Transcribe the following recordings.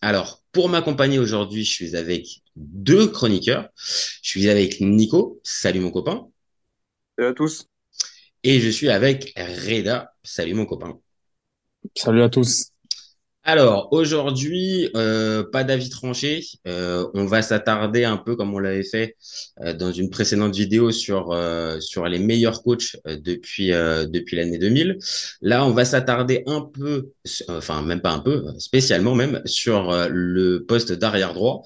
Alors, pour m'accompagner aujourd'hui, je suis avec deux chroniqueurs. Je suis avec Nico. Salut mon copain. Salut à tous. Et je suis avec Reda. Salut mon copain. Salut à tous. Alors aujourd'hui, euh, pas d'avis tranché. Euh, on va s'attarder un peu comme on l'avait fait euh, dans une précédente vidéo sur sur les meilleurs coachs depuis depuis l'année 2000. Là, on va s'attarder un peu, enfin même pas un peu, spécialement même sur le poste d'arrière droit.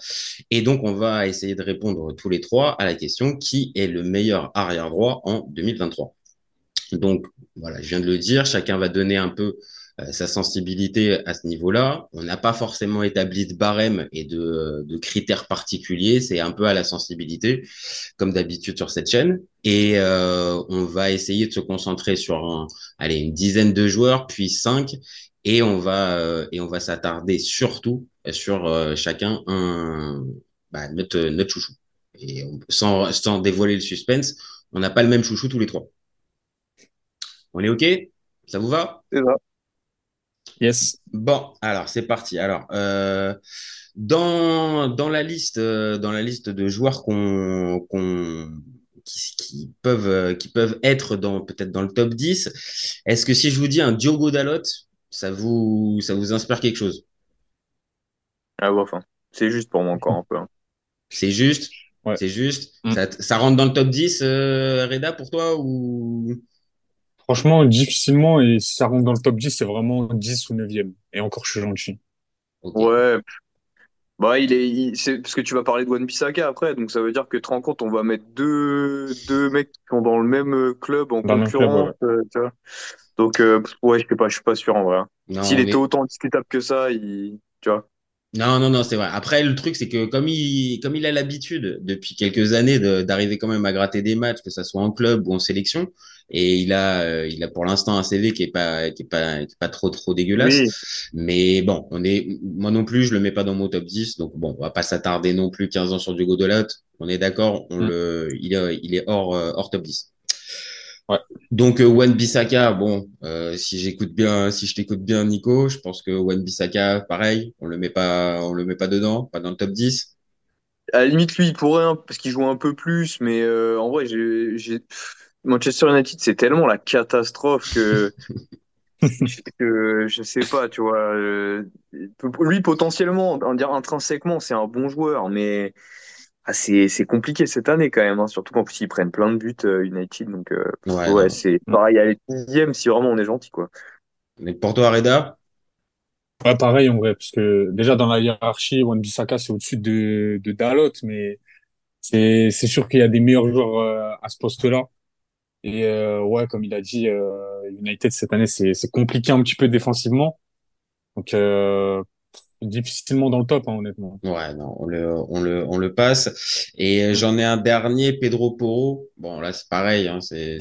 Et donc on va essayer de répondre tous les trois à la question qui est le meilleur arrière droit en 2023. Donc voilà, je viens de le dire. Chacun va donner un peu sa sensibilité à ce niveau-là. On n'a pas forcément établi de barème et de, de critères particuliers. C'est un peu à la sensibilité, comme d'habitude sur cette chaîne. Et euh, on va essayer de se concentrer sur allez, une dizaine de joueurs, puis cinq, et on va euh, va s'attarder surtout sur euh, chacun un bah, notre chouchou. Et sans sans dévoiler le suspense, on n'a pas le même chouchou tous les trois. On est ok? Ça vous va? C'est ça. Yes. Bon, alors c'est parti. Alors, euh, dans, dans la liste, euh, dans la liste de joueurs qu'on, qu'on, qui, qui peuvent, euh, qui peuvent être dans, peut-être dans le top 10, est-ce que si je vous dis un Diogo Dalot, ça vous, ça vous inspire quelque chose? Ah ouais, enfin, c'est juste pour moi encore un peu. hein. C'est juste? Ouais. C'est juste? Mm. Ça, ça rentre dans le top 10, euh, Reda, pour toi, ou? Franchement, difficilement, et si ça rentre dans le top 10, c'est vraiment 10 ou 9e. Et encore, je suis gentil. Ouais. Bah, il est, il- c'est parce que tu vas parler de Wan Bissaka après, donc ça veut dire que tu te rends compte, on va mettre deux, deux mecs qui sont dans le même euh, club en Dans le même club, concurrence, euh, tu vois. Donc, euh, ouais, je sais pas, je suis pas sûr en vrai. hein. Non, S'il était autant discutable que ça, il, tu vois. Non, non, non, c'est vrai. Après, le truc, c'est que comme il, comme il a l'habitude depuis quelques années d'arriver quand même à gratter des matchs, que ça soit en club ou en sélection, et il a, euh, il a pour l'instant un CV qui est pas, qui est pas, qui est pas trop, trop dégueulasse. Oui. Mais bon, on est, moi non plus, je le mets pas dans mon top 10. Donc bon, on va pas s'attarder non plus 15 ans sur Diogo Dalot. On est d'accord, on Mm. le, il est, il est hors, euh, hors top 10. Ouais. Donc euh, Wan Bissaka, bon, euh, si j'écoute bien, si je t'écoute bien, Nico, je pense que Wan Bissaka, pareil, on le met pas, on le met pas dedans, pas dans le top 10. À la limite, lui, il pourrait, hein, parce qu'il joue un peu plus, mais euh, en vrai, j'ai, Manchester United, c'est tellement la catastrophe que, que je sais pas, tu vois. euh, lui, potentiellement, on va dire intrinsèquement, c'est un bon joueur, mais ah, c'est, c'est compliqué cette année quand même, hein, surtout qu'en plus, ils prennent plein de buts, euh, United, donc euh, Ouais. c'est pareil, aller dixième si vraiment on est gentil, quoi. Mais pour toi, Reda, Ouais, pareil, en vrai, parce que déjà dans la hiérarchie, Wan-Bissaka, c'est au-dessus de, de Dalot, mais c'est, c'est sûr qu'il y a des meilleurs joueurs euh, à ce poste-là. Et euh, ouais, comme il a dit, euh, United cette année, c'est, c'est compliqué un petit peu défensivement. Donc, euh, difficilement dans le top, hein, honnêtement. ouais, non, on le, on le, on le passe. Et euh, j'en ai un dernier, Pedro Porro. Bon, là, c'est pareil, hein, c'est,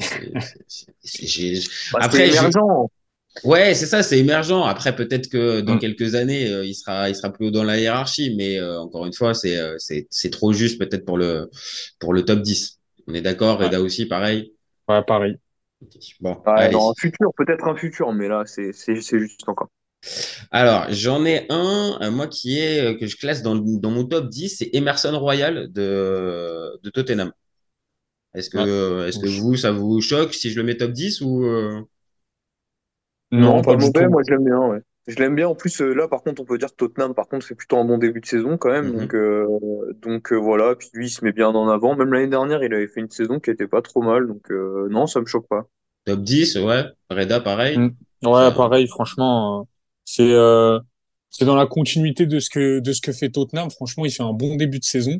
Bah, Après, c'est j'ai- émergent. Ouais, c'est ça, c'est émergent. Après, peut-être que dans Mm. quelques années, euh, il sera, il sera plus haut dans la hiérarchie, mais euh, encore une fois, c'est, euh, c'est, c'est trop juste peut-être pour le, pour le top 10. On est d'accord, Ouais. Reda aussi, pareil? Ouais, pareil. Bon, Ouais, allez. non, un futur, peut-être un futur, mais là, c'est, c'est, c'est juste encore. Alors, j'en ai un, euh, moi, qui est, euh, que je classe dans, mon top 10, c'est Emerson Royal de, de Tottenham. Est-ce que, euh, est-ce que Ouf. vous, ça vous choque si je le mets top 10 ou, euh, Non, pas, du mauvais, tout. moi je l'aime bien, ouais. Je l'aime bien. En plus, euh, là, par contre, on peut dire que Tottenham, par contre, fait plutôt un bon début de saison quand même. Mhm. Donc, euh, donc euh, voilà. Puis lui, il se met bien en avant. Même l'année dernière, il avait fait une saison qui était pas trop mal. Donc, euh, non, ça me choque pas. top 10, ouais. Reda, pareil. Mm. Ouais, pareil, franchement, euh, c'est euh, c'est dans la continuité de ce que de ce que fait Tottenham. Franchement, il fait un bon début de saison.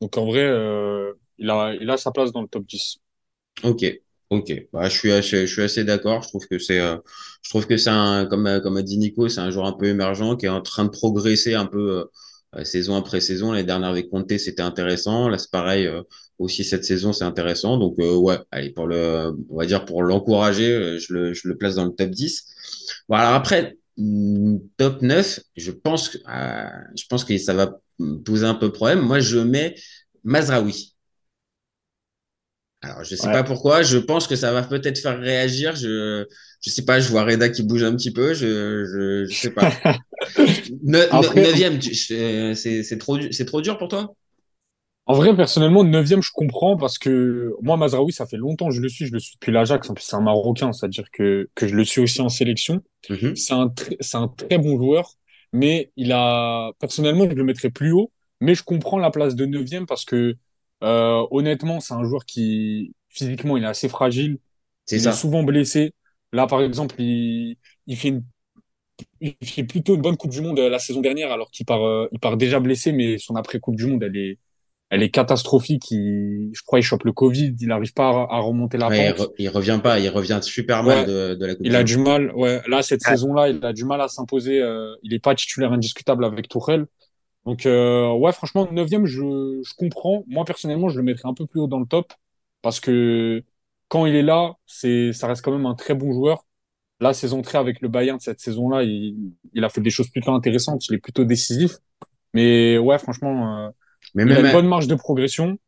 Donc en vrai, euh, il a il a sa place dans le top 10. Ok, ok. Bah, je suis assez, je suis assez d'accord. Je trouve que c'est, euh, je trouve que c'est un, comme, euh, comme a dit Nico, c'est un joueur un peu émergent qui est en train de progresser un peu, euh, euh, saison après saison. L'année dernière avec Conte, c'était intéressant. Là, c'est pareil. aussi cette saison, c'est intéressant. Donc euh, ouais, allez pour le, on va dire pour l'encourager, je le, je le place dans le top 10. Bon, alors après, top 9, je pense que, euh, je pense que ça va poser un peu problème. Moi, je mets Mazraoui. Alors, je sais Ouais. pas pourquoi. Je pense que ça va peut-être faire réagir. Je, je sais pas. Je vois Reda qui bouge un petit peu. Je, je sais pas. Ne, ne- Après- neuvième, c'est, trop, trop dur pour toi? En vrai, personnellement, neuvième, je comprends parce que moi, Mazraoui, ça fait longtemps que je le suis. Je le suis depuis l'Ajax. En plus, c'est un Marocain, c'est-à-dire que, que je le suis aussi en sélection. Mhm. C'est un, tr- un très bon joueur, mais il a, personnellement, je le mettrais plus haut, mais je comprends la place de neuvième parce que, euh, honnêtement, c'est un joueur qui, physiquement, il est assez fragile. C'est il ça. est souvent blessé. Là, par exemple, il, il fait une, il fait plutôt une bonne Coupe du Monde euh, la saison dernière, alors qu'il part, euh, il part déjà blessé, mais son après-Coupe du Monde, elle est, elle est catastrophique. Il, je crois, il chope le Covid, il n'arrive pas à, à remonter la Ouais, il, pente. re- il revient pas. Il revient super mal Ouais. de, de la Coupe Il a du mal, ouais. Là, cette Ouais. saison-là, il a du mal à s'imposer. euh, il est pas titulaire indiscutable avec Tourelle. Donc, euh, ouais, franchement, neuvième, je, je comprends. Moi, personnellement, je le mettrais un peu plus haut dans le top parce que quand il est là, c'est, ça reste quand même un très bon joueur. La saison 3 avec le Bayern, cette saison-là, il, il a fait des choses plutôt intéressantes. Il est plutôt décisif. Mais ouais, franchement, euh, Mais il a même, une bonne marge de progression.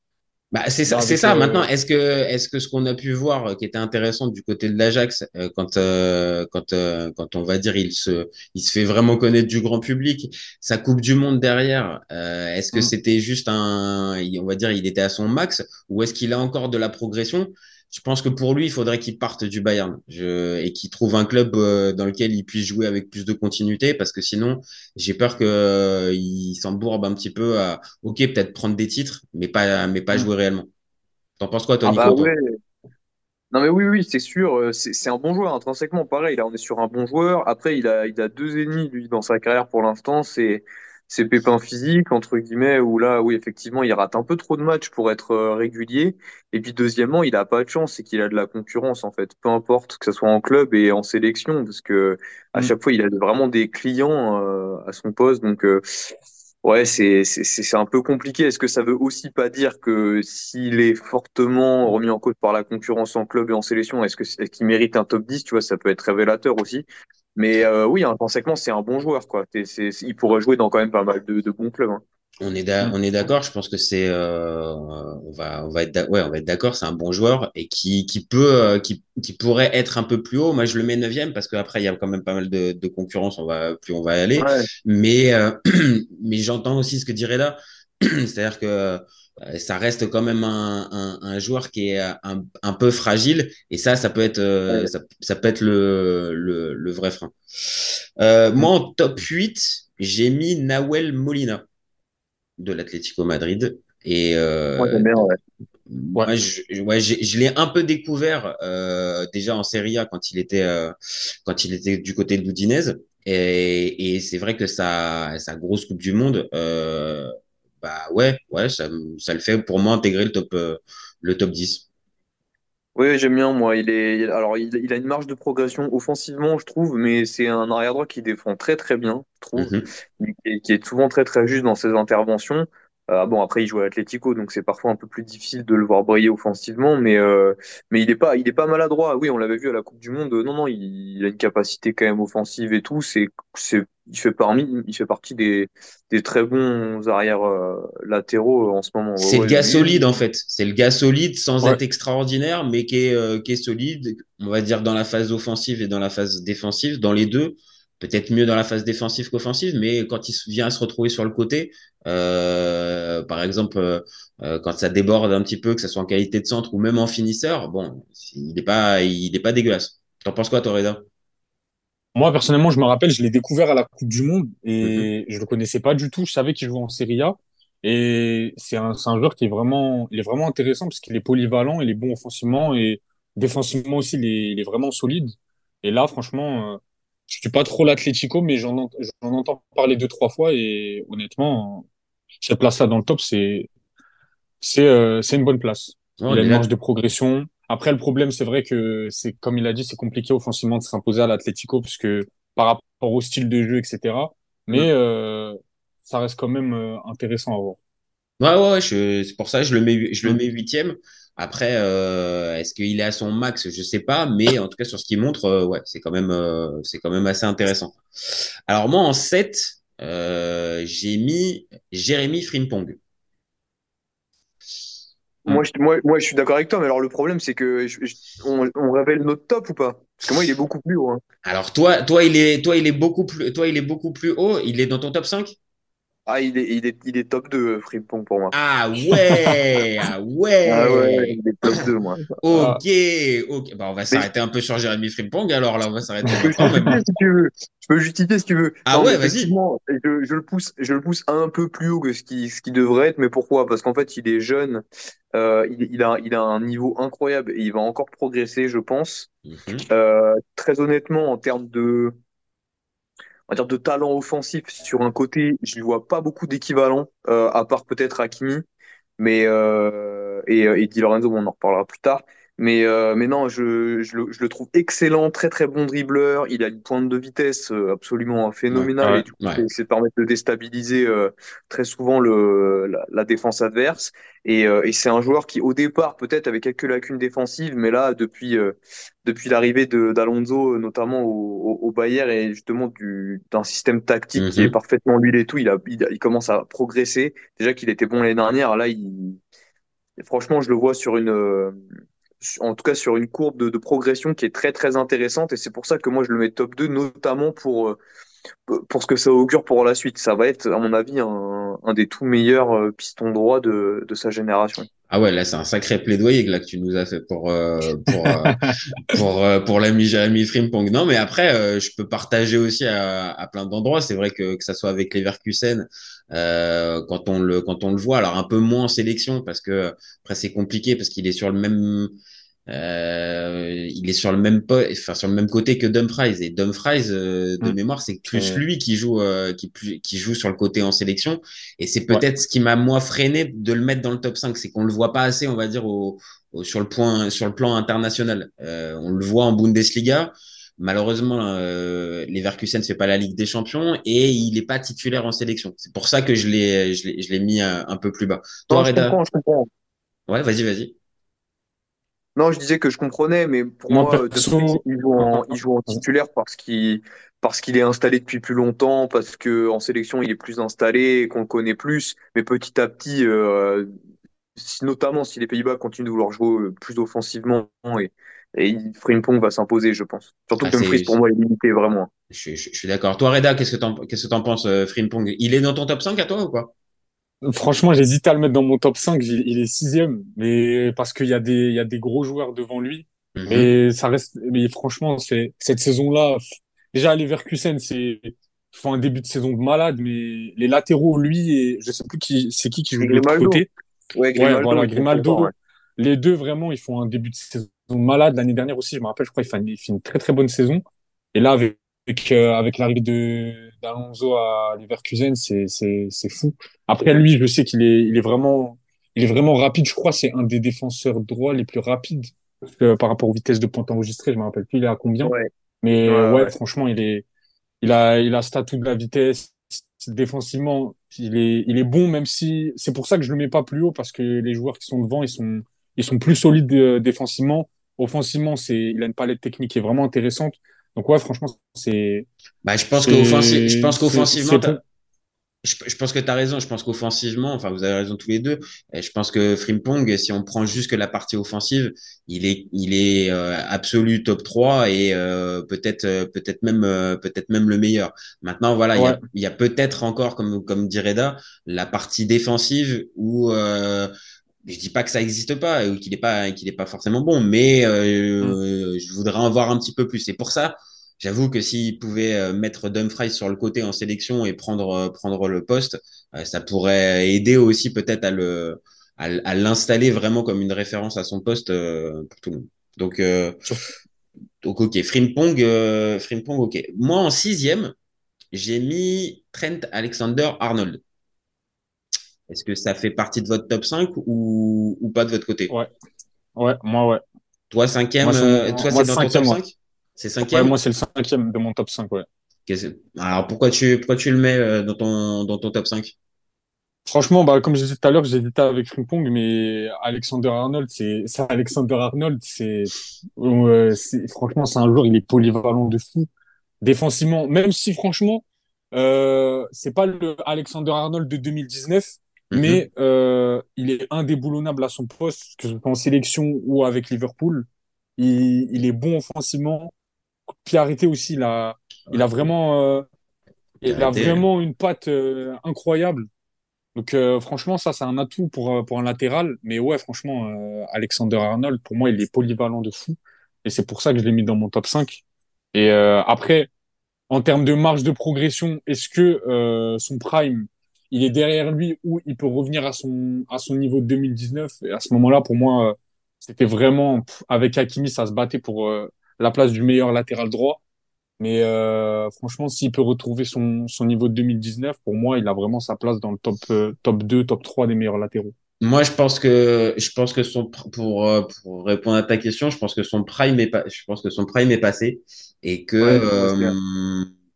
Bah, c'est ça, c'est ça. euh, Maintenant, est-ce que, est-ce que ce qu'on a pu voir euh, qui était intéressant du côté de l'Ajax, euh, quand, euh, quand, quand on va dire il se, il se fait vraiment connaître du grand public, sa Coupe du Monde derrière, est-ce que Mm. c'était juste un, on va dire, il était à son max, ou est-ce qu'il a encore de la progression? Je pense que pour lui, il faudrait qu'il parte du Bayern je, et qu'il trouve un club euh, dans lequel il puisse jouer avec plus de continuité, parce que sinon, j'ai peur que euh, s'embourbe un petit peu à, ok, peut-être prendre des titres, mais pas, mais pas Mm. jouer réellement. T'en penses quoi, toi, Ah bah ouais. Non mais oui, oui, c'est sûr, euh, c'est c'est un bon joueur intrinsèquement, pareil, là on est sur un bon joueur. Après, il a, il a deux ennemis, lui, dans sa carrière pour l'instant, c'est c'est pépins physiques, entre guillemets, où là, oui, effectivement, il rate un peu trop de matchs pour être euh, régulier. Et puis deuxièmement, il a pas de chance, c'est qu'il a de la concurrence, en fait, peu importe que ce soit en club et en sélection, parce que à Mm. chaque fois, il a vraiment des clients euh, à son poste, donc... Ouais, c'est c'est un peu compliqué. Est-ce que ça veut aussi pas dire que s'il est fortement remis en cause par la concurrence en club et en sélection, est-ce que qu'il mérite un top 10, tu vois, ça peut être révélateur aussi. Mais euh, oui, intrinsèquement, c'est un bon joueur, quoi. Il pourrait jouer dans quand même pas mal de, de bons clubs. Hein. On est d'a- Mm. on est d'accord. Je pense que c'est, euh, on va, on va être, ouais, on va être d'accord. C'est un bon joueur et qui, qui peut, euh, qui, qui pourrait être un peu plus haut. Moi, je le mets neuvième parce qu'après, il y a quand même pas mal de, de concurrence. On va, plus on va aller. Ouais. Mais, euh, mais j'entends aussi ce que dit Reda. C'est-à-dire que ça reste quand même un, un, un joueur qui est un, un peu fragile. Et ça, ça peut être, Ouais. ça, ça peut être le, le, le vrai frein. Euh, moi, en top 8, j'ai mis Nahuel Molina de l'Atlético Madrid. Et euh, bien, ouais. moi, je, ouais, j'ai- je l'ai un peu découvert euh, déjà en Serie A quand il était euh, quand il était du côté de l'Udinese. Et, et c'est vrai que sa, sa grosse Coupe du Monde, euh, bah ouais, ouais, ça, me- ça le fait pour moi intégrer le top euh, le top 10. Oui, j'aime bien, moi. Il est, alors, il, il a une marge de progression offensivement, je trouve, mais c'est un arrière-droit qui défend très, très bien, je trouve, Mhm. mais qui est, qui est souvent très, très juste dans ses interventions. Euh, bon, après, il joue à l'Atlético, donc c'est parfois un peu plus difficile de le voir briller offensivement, mais, euh, mais il est pas, il est pas maladroit. Oui, on l'avait vu à la Coupe du Monde. Non, non, il, il a une capacité quand même offensive et tout. C'est, c'est, il fait parmi, il fait partie des, des très bons arrières euh, latéraux en ce moment. Ouais, C'est le gars lui, solide en fait. C'est le gars solide sans Ouais. être extraordinaire, mais qui est, euh, qui est solide, on va dire dans la phase offensive et dans la phase défensive, dans les deux. Peut-être mieux dans la phase défensive qu'offensive, mais quand il vient se retrouver sur le côté, euh, par exemple, euh, euh, quand ça déborde un petit peu, que ce soit en qualité de centre ou même en finisseur, bon, il n'est pas, il est pas dégueulasse. T'en penses quoi, Torreda? Moi, personnellement, je me rappelle, je l'ai découvert à la Coupe du Monde et Mhm. je le connaissais pas du tout. Je savais qu'il jouait en Serie A. Et c'est un, un joueur qui est vraiment, il est vraiment intéressant parce qu'il est polyvalent, il est bon offensivement et défensivement aussi, il est, il est vraiment solide. Et là, franchement, euh, je suis pas trop l'Atlético, mais j'en ent- j'en entends parler deux, trois fois et honnêtement, cette place-là dans le top, c'est, c'est, euh, c'est une bonne place. Ouais, Il on a une marge de progression. Après, le problème, c'est vrai que c'est, comme il a dit, c'est compliqué offensivement de s'imposer à l'Atlético parce que par rapport au style de jeu, etc. Mais, euh, ça reste quand même euh, intéressant à voir. Ouais, ouais, ouais, c'est pour ça que je le mets, je le Mm. mets huitième. Après, euh, est-ce qu'il est à son max? Je sais pas, mais en tout cas sur ce qu'il montre, euh, ouais, c'est quand même, euh, c'est quand même assez intéressant. Alors moi en 7, euh, j'ai mis Jérémy Frimpong. Moi, je, moi, moi, je suis d'accord avec toi, mais alors le problème, c'est que je- je- on, on révèle notre top ou pas? Parce que moi, il est beaucoup plus haut. hein. Alors toi, toi il est, toi il est beaucoup plus, toi il est beaucoup plus haut. Il est dans ton top 5? Ah, il est, il est, il est top 2, Frimpong, pour moi. Ah ouais, ah Ah ouais, ouais. il est top 2, moi. Ok, ok. Bah, on va s'arrêter un peu sur Jérémy Frimpong. Alors là, on va s'arrêter Je peux maintenant même. justifier si tu veux. Je peux justifier si tu veux. Ah Non, ouais, vas-y. effectivement, Je, je le pousse, je le pousse un peu plus haut que ce qui, ce qui devrait être. Mais pourquoi? Parce qu'en fait, il est jeune. Euh, il, il a, il a un niveau incroyable et il va encore progresser, je pense. Mhm. Euh, très honnêtement, en termes de, on va dire de talent offensif sur un côté, je ne vois pas beaucoup d'équivalents, euh, à part peut-être Hakimi, mais euh, et, et Di Lorenzo, on en reparlera plus tard. Mais, euh, mais non, je, je, le, je le trouve excellent, très très bon dribbleur. Il a une pointe de vitesse euh, absolument phénoménale Ouais, et du coup, ouais. c'est c'est permettre de déstabiliser euh, très souvent le, la, la défense adverse. Et, euh, et c'est un joueur qui, au départ, peut-être avait quelques lacunes défensives, mais là, depuis, euh, depuis l'arrivée de d'Alonso, euh, notamment au, au, au Bayern, et justement du, d'un système tactique qui est Mhm. parfaitement huilé et tout, il, a, il, il commence à progresser. Déjà qu'il était bon l'année dernière, là, il, franchement, je le vois sur une, euh, en tout cas sur une courbe de, progression qui est très très intéressante, et c'est pour ça que moi je le mets top 2, notamment pour, euh, pour ce que ça augure pour la suite. Ça va être, à mon avis, un, un des tout meilleurs euh, pistons droits de, de sa génération. Ah ouais, là, c'est un sacré plaidoyer que là que tu nous as fait pour euh, pour euh, pour euh, pour l'ami Jérémy Frimpong. Non, mais après, je peux partager aussi à, à plein d'endroits. C'est vrai que que ça soit avec Leverkusen, euh, quand on le quand on le voit, alors un peu moins en sélection parce que après c'est compliqué parce qu'il est sur le même euh, il est sur le même enfin sur le même côté que Dumfries et Dumfries euh, de Mm. mémoire c'est plus Ouais. lui qui joue euh, qui qui joue sur le côté en sélection. Et c'est Ouais. peut-être ce qui m'a moi freiné de le mettre dans le top 5 c'est qu'on le voit pas assez on va dire au, au- sur le point sur le plan international. Euh, on le voit en Bundesliga. Malheureusement euh, Leverkusen fait pas la Ligue des Champions et il est pas titulaire en sélection. C'est pour ça que je l'ai je l'ai je l'ai mis euh, un peu plus bas. Toi Non, je Reda? comprends, je comprends. ouais vas-y vas-y Non, je disais que je comprenais, mais pour Moi, Dumfries, il joue en, il joue en titulaire parce qu'il parce qu'il est installé depuis plus longtemps, parce que en sélection il est plus installé, qu'on le connaît plus. Mais petit à petit, euh, si- notamment si les Pays-Bas continuent de vouloir jouer euh, plus offensivement, et, et Frimpong va s'imposer, je pense. Surtout Ah, que Dumfries pour moi est limité vraiment. Je, je- je suis d'accord. Toi, Reda, qu'est-ce que t'en, qu'est-ce que penses, euh, Frimpong? Il est dans ton top 5 à toi ou quoi? Franchement, j'hésite à le mettre dans mon top 5. Il, il est sixième, mais parce qu'il y a des, il y a des gros joueurs devant lui. Mhm. Mais ça reste, mais franchement, c'est, cette saison-là, déjà, à Leverkusen, c'est, ils font un début de saison de malade, mais les latéraux, lui et je sais plus qui, c'est qui qui joue de l'autre Grimaldo. côté. Ouais, Ouais, voilà, il est Grimaldo. ouais. Les deux, vraiment, ils font un début de saison malade. L'année dernière aussi, je me rappelle, je crois, il fait une, il fait une très, très bonne saison. Et là, avec, avec, euh, avec l'arrivée de, d'Alonso à Leverkusen, c'est, c'est, c'est fou. Après, lui, je sais qu'il est, il est vraiment, il est vraiment rapide. Je crois, c'est un des défenseurs droits les plus rapides. euh, par rapport aux vitesses de pointe enregistrées, je me rappelle plus, il est à combien. Ouais. Mais, Ouais, franchement, il est, il a, il a statut de la vitesse. Défensivement, il est, il est bon, même si c'est pour ça que je le mets pas plus haut parce que les joueurs qui sont devant, ils sont, ils sont plus solides euh, défensivement. Offensivement, c'est, il a une palette technique qui est vraiment intéressante. Donc ouais, franchement, c'est, Bah, je pense c'est- qu'offensi- je pense qu'offensivement, je, je pense que tu as raison. Je pense qu'offensivement, enfin, vous avez raison tous les deux. Je pense que Frimpong, si on prend juste que la partie offensive, il est, il est euh, absolu top 3 et euh, peut-être, euh, peut-être même, euh, peut-être même le meilleur. Maintenant, voilà, il y a, y peut-être encore, comme, comme dit Reda, la partie défensive où euh, je dis pas que ça existe pas ou qu'il est pas, qu'il est pas forcément bon, mais euh, je voudrais en voir un petit peu plus. C'est pour ça. J'avoue que s'il pouvait euh, mettre Dumfries sur le côté en sélection et prendre euh, prendre le poste, ça pourrait aider aussi peut-être à le à, l'installer vraiment comme une référence à son poste pour tout le monde. Donc euh, donc ok, Frimpong Frimpong ok. Moi en sixième, j'ai mis Trent Alexander-Arnold. Est-ce que ça fait partie de votre top 5 ou, ou pas de votre côté? Ouais. Ouais, moi, ouais. Toi cinquième, euh, toi c'est dans ton top cinquième, ouais. 5? C'est Ouais, cinquième? moi, c'est le cinquième de mon top 5, ouais. Alors pourquoi tu, pourquoi tu le mets euh, dans ton, dans ton top 5? Franchement, bah, comme je disais tout à l'heure, j'hésitais avec Frimpong, mais Alexander Arnold, c'est, c'est Alexander Arnold, c'est, euh, c'est, franchement, c'est un joueur, il est polyvalent de fou. Défensivement, même si franchement, euh, c'est pas le Alexander Arnold de 2019, Mhm. mais euh, il est indéboulonnable à son poste, que ce soit en sélection ou avec Liverpool. Il, il est bon offensivement. Puis arrêté aussi, il a, il a vraiment, euh, il a vraiment une patte euh, incroyable. Donc euh, franchement, ça, c'est un atout pour, euh, pour un latéral. Mais ouais, franchement, euh, Alexander Arnold, pour moi, il est polyvalent de fou. Et c'est pour ça que je l'ai mis dans mon top 5. Et euh, après, en termes de marge de progression, est-ce que euh, son prime, il est derrière lui ou il peut revenir à son, à son niveau de 2019? Et à ce moment-là, pour moi, euh, c'était vraiment, pff, avec Hakimi, ça se battait pour euh, la place du meilleur latéral droit. Mais euh, franchement, s'il peut retrouver son, son niveau de 2019, pour moi, il a vraiment sa place dans le top, euh, top 2, top 3 des meilleurs latéraux. Moi, je pense que, je pense que son, pour, euh, pour répondre à ta question, je pense que son prime est pas, je pense que son prime est passé et que, Ouais,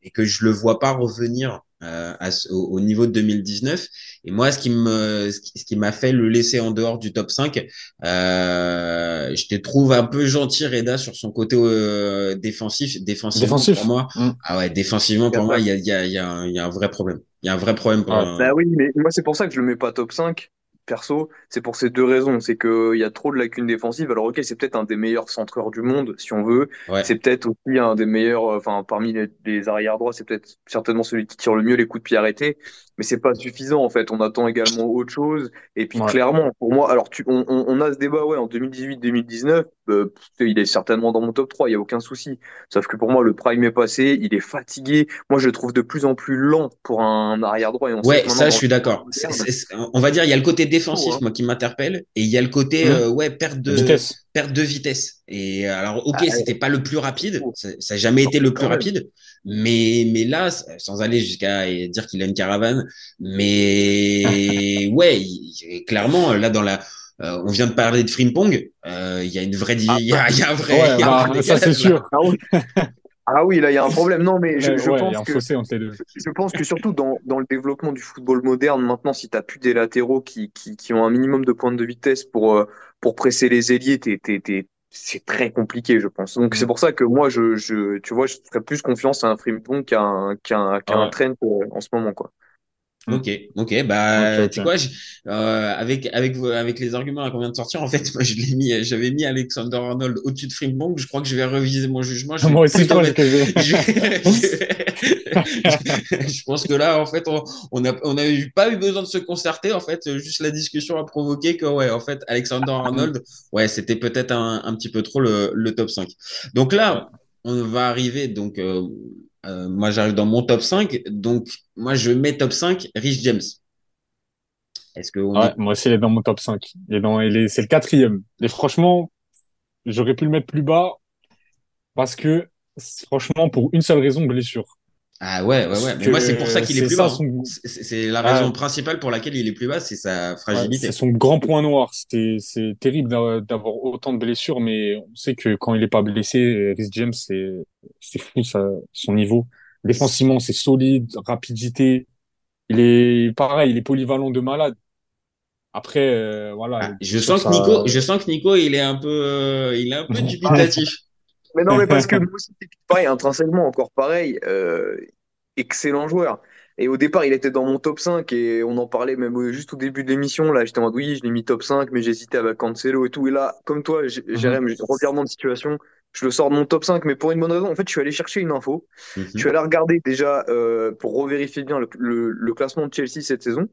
et que je le vois pas revenir euh, à au, au niveau de 2019. Et moi, ce qui me, ce qui, ce qui m'a fait le laisser en dehors du top 5, euh, je te trouve un peu gentil, Reda, sur son côté euh, défensif. Défensivement, pour Défensif. moi, Mm. ah ouais, défensivement, pour moi, il y a, il y a, il y a, un, il y a un vrai problème. Il y a un vrai problème pour un- Bah oui, mais moi c'est pour ça que je le mets pas top 5, perso. C'est pour ces deux raisons. C'est que il y a trop de lacunes défensives. Alors ok, c'est peut-être un des meilleurs centreurs du monde, si on veut. Ouais. C'est peut-être aussi un des meilleurs, euh, enfin parmi les, les arrières droits, c'est peut-être certainement celui qui tire le mieux les coups de pied arrêtés. Mais c'est pas suffisant en fait. On attend également autre chose. Et puis Ouais. clairement, pour moi, alors tu, on, on, on a ce débat ouais en 2018-2019. Euh, il est certainement dans mon top 3, il y a aucun souci. Sauf que pour moi, le prime est passé. Il est fatigué. Moi, je le trouve de plus en plus lent pour un arrière droit. Et on sait Ouais, ça, je suis d'accord. on va dire, il y a le côté défensif, hein. moi, qui m'interpelle, et il y a le côté, Mhm. euh, ouais, perte de, Vitesse. perte de vitesse. Et euh, alors, ok, Ah, c'était pas le plus rapide, ça, ça a jamais été le plus même. Mais, mais là, sans aller jusqu'à dire qu'il a une caravane, mais ouais, il- clairement, là, dans la, euh, on vient de parler de Frimpong, euh, il y a une vraie, di- il y a, il y a un vrai, Ouais, il y a un bah, vrai ça c'est sûr. Ah oui. Ah oui, là, il y a un problème. Non, mais je, ouais, pense que fossé entre les deux. je pense que surtout dans, dans le développement du football moderne, maintenant, si t'as plus des latéraux qui, qui, qui ont un minimum de pointes de vitesse pour, euh, pour presser les ailiers, t'es- c'est très compliqué, je pense. Donc, c'est Mhm. pour ça que moi, je, je, tu vois, je ferais plus confiance à un Frimpong qu'à un, qu'à un, qu'à un. Trent euh, en ce moment, quoi. Ok, ok, bah, Ok, ok. tu quoi, je- euh, avec, avec, avec les arguments qu'on vient de sortir, en fait, moi, je l'ai mis, j'avais mis Alexander Arnold au-dessus de Frimpong, je crois que je vais reviser mon jugement. Je Moi aussi, pense que je je, je- je pense que là, en fait, on, on a, on a eu, pas eu besoin de se concerter, en fait, juste la discussion a provoqué que, ouais, en fait, Alexander Arnold, ouais, c'était peut-être un, un petit peu trop le, le top 5. Donc là, on va arriver, donc, euh, euh, moi, j'arrive dans mon top 5, donc, moi, je mets top 5, Rich James. Est-ce que on Ouais, est... moi aussi, il est dans mon top 5. Il est dans, il est, c'est le quatrième. Et franchement, j'aurais pu le mettre plus bas parce que, franchement, pour une seule raison, blessure. Ah ouais, ouais, ouais. Mais moi, c'est pour ça qu'il est plus ça bas. son- hein. C'est la Ah. raison principale pour laquelle il est plus bas, c'est sa Ouais, fragilité. c'est son grand point noir. C'est, terrible d'a- d'avoir autant de blessures, mais on sait que quand il est pas blessé, Rhys James, c'est, c'est fou, ça, son niveau. Défensivement, c'est solide, rapidité. Il est, pareil, il est polyvalent de malade. Après, euh, voilà. Ah, je sens que Nico, je sens que Nico, il est un peu, euh, il est un peu dubitatif. Mais non, mais parce que moi aussi, c'est pareil, intrinsèquement, encore pareil, euh, excellent joueur. Et au départ, il était dans mon top 5 et on en parlait même juste au début de l'émission. Là, j'étais en mode oui, je l'ai mis top 5, mais j'hésitais avec Cancelo et tout. Et là, comme toi, J- Jérém, revirement de situation, je le sors de mon top 5, mais pour une bonne raison. En fait, je suis allé chercher une info. Mhm, Je suis allé regarder déjà euh, pour revérifier bien le, le- le classement de Chelsea cette saison.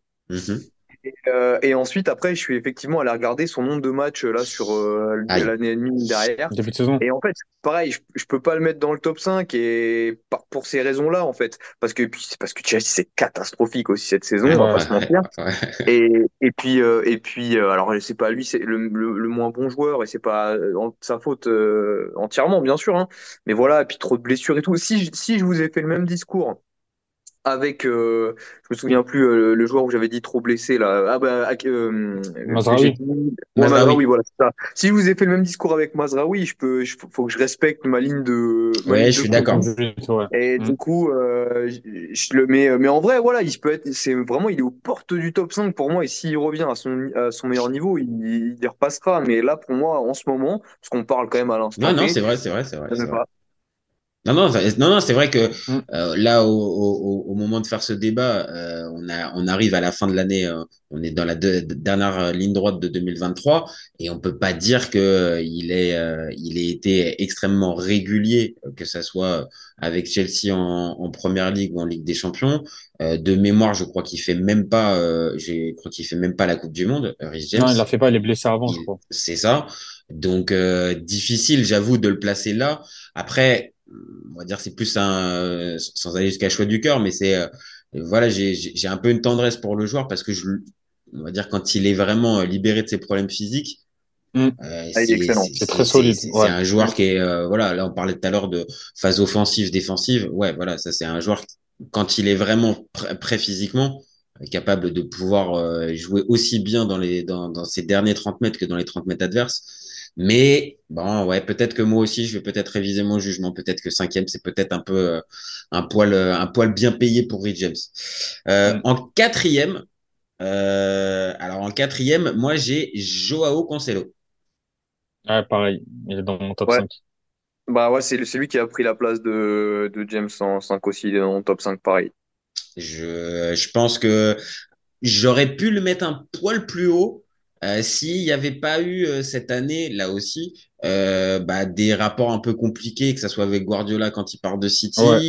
Mhm. Euh, et ensuite, après, je suis effectivement allé regarder son nombre de matchs là sur euh, l'année et demie derrière. Début de saison. Et en fait, pareil, je, je peux pas le mettre dans le top 5 et par, pour ces raisons-là, en fait. Parce que, puis, c'est parce que Chelsea, c'est catastrophique aussi cette saison, on va pas se mentir. ouais. Et, et puis, euh, et puis euh, alors, c'est pas lui, c'est le, le, le moins bon joueur et c'est pas euh, en- sa faute euh, entièrement, bien sûr. Hein. Mais voilà, et puis trop de blessures et tout. Si, si je vous ai fait le même discours avec, euh, je me souviens plus, euh, le joueur où j'avais dit trop blessé là. Ah bah, euh, Mazraoui. dit- Mazraoui. Voilà, c'est ça. Si je vous ai fait le même discours avec Mazraoui, je peux, je, faut que je respecte ma ligne de. ma Ouais, ligne je de suis d'accord. Et Mm. du coup, euh, je, je le mets. Mais en vrai, voilà, il peut être. C'est vraiment, il est aux portes du top 5 pour moi. Et s'il revient à son, à son meilleur niveau, il, il y repassera. Mais là, pour moi, en ce moment, parce qu'on parle quand même à l'instant Non, non, c'est vrai, c'est vrai, c'est vrai. je c'est sais vrai. pas. Non, non, non, non, c'est vrai que Mm. euh, là, au, au, au moment de faire ce débat, euh, on a, on arrive à la fin de l'année, euh, on est dans la de- de- dernière ligne droite de 2023, et on peut pas dire que il est, il ait été extrêmement régulier, que ça soit avec Chelsea en, en Première Ligue ou en Ligue des Champions. De mémoire, je crois qu'il fait même pas, je crois qu'il fait même pas la Coupe du Monde, James. Non, il l'a fait pas, il est blessé avant, je crois. C'est ça. Donc, difficile, j'avoue, de le placer là. Après, on va dire c'est plus un, sans aller jusqu'à choix du cœur, mais c'est, euh, voilà, j'ai un peu une tendresse pour le joueur parce que je, on va dire quand il est vraiment euh, libéré de ses problèmes physiques, Mm. euh, Ah, il est c'est excellent. c'est- C'est très solide, C'est ouais. un joueur qui est, euh, voilà, là on parlait tout à l'heure de phase offensive, défensive. Ouais, voilà, ça c'est un joueur qui, quand il est vraiment prêt, prêt physiquement, est capable de pouvoir euh, jouer aussi bien dans les dans, dans ses derniers 30 mètres que dans les 30 mètres adverses. Mais bon, ouais, peut-être que moi aussi, je vais peut-être réviser mon jugement. Peut-être que cinquième, c'est peut-être un peu euh, un poil euh, un poil bien payé pour Reed James. Euh, Mm. En quatrième, euh, alors en quatrième, moi j'ai Joao Cancelo. Ouais, pareil, il est dans mon top Ouais. 5. Bah ouais, c'est c'est lui qui a pris la place de, de James en 5 aussi, il est dans le top 5 pareil. Je, je pense que j'aurais pu le mettre un poil plus haut euh, s'il n'y avait pas eu euh, cette année, là aussi, euh, bah, des rapports un peu compliqués, que ça soit avec Guardiola quand il part de City, Ouais.